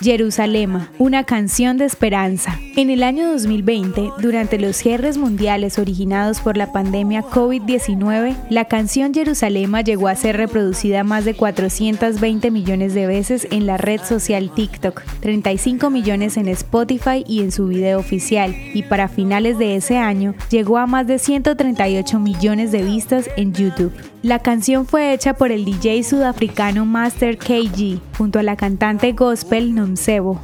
Jerusalema, una canción de esperanza. En el año 2020, durante los cierres mundiales originados por la pandemia COVID-19, la canción Jerusalema llegó a ser reproducida más de 420 millones de veces en la red social TikTok, 35 millones en Spotify y en su video oficial, y para finales de ese año llegó a más de 138 millones de vistas en YouTube. La canción fue hecha por el DJ sudafricano Master KG junto a la cantante gospel Nomsebo.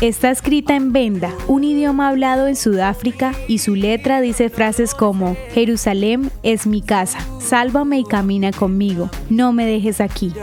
Está escrita en Venda, un idioma hablado en Sudáfrica, y su letra dice frases como Jerusalén es mi casa, sálvame y camina conmigo, no me dejes aquí.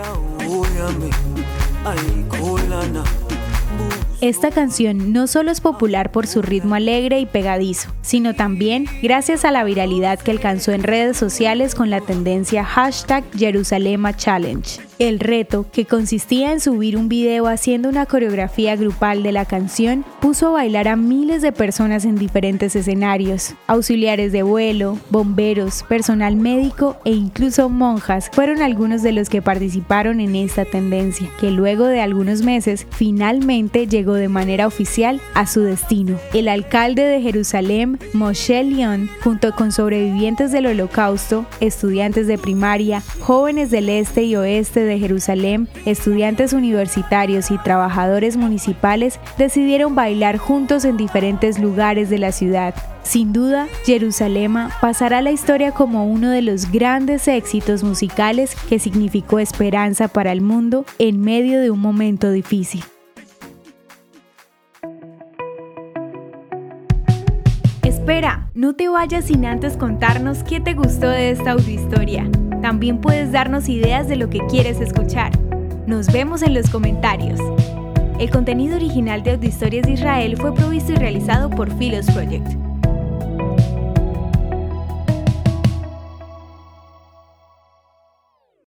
Esta canción no solo es popular por su ritmo alegre y pegadizo, sino también gracias a la viralidad que alcanzó en redes sociales con la tendencia hashtag Jerusalema Challenge. El reto, que consistía en subir un video haciendo una coreografía grupal de la canción, puso a bailar a miles de personas en diferentes escenarios. Auxiliares de vuelo, bomberos, personal médico e incluso monjas fueron algunos de los que participaron en esta tendencia, que luego de algunos meses finalmente llegó de manera oficial a su destino. El alcalde de Jerusalén, Moshe Leon, junto con sobrevivientes del holocausto, estudiantes de primaria, jóvenes del este y oeste de Jerusalén, estudiantes universitarios y trabajadores municipales decidieron bailar juntos en diferentes lugares de la ciudad. Sin duda, Jerusalén pasará a la historia como uno de los grandes éxitos musicales que significó esperanza para el mundo en medio de un momento difícil. Espera, no te vayas sin antes contarnos qué te gustó de esta audiohistoria. También puedes darnos ideas de lo que quieres escuchar. Nos vemos en los comentarios. El contenido original de Audiohistorias de Israel fue provisto y realizado por Philos Project.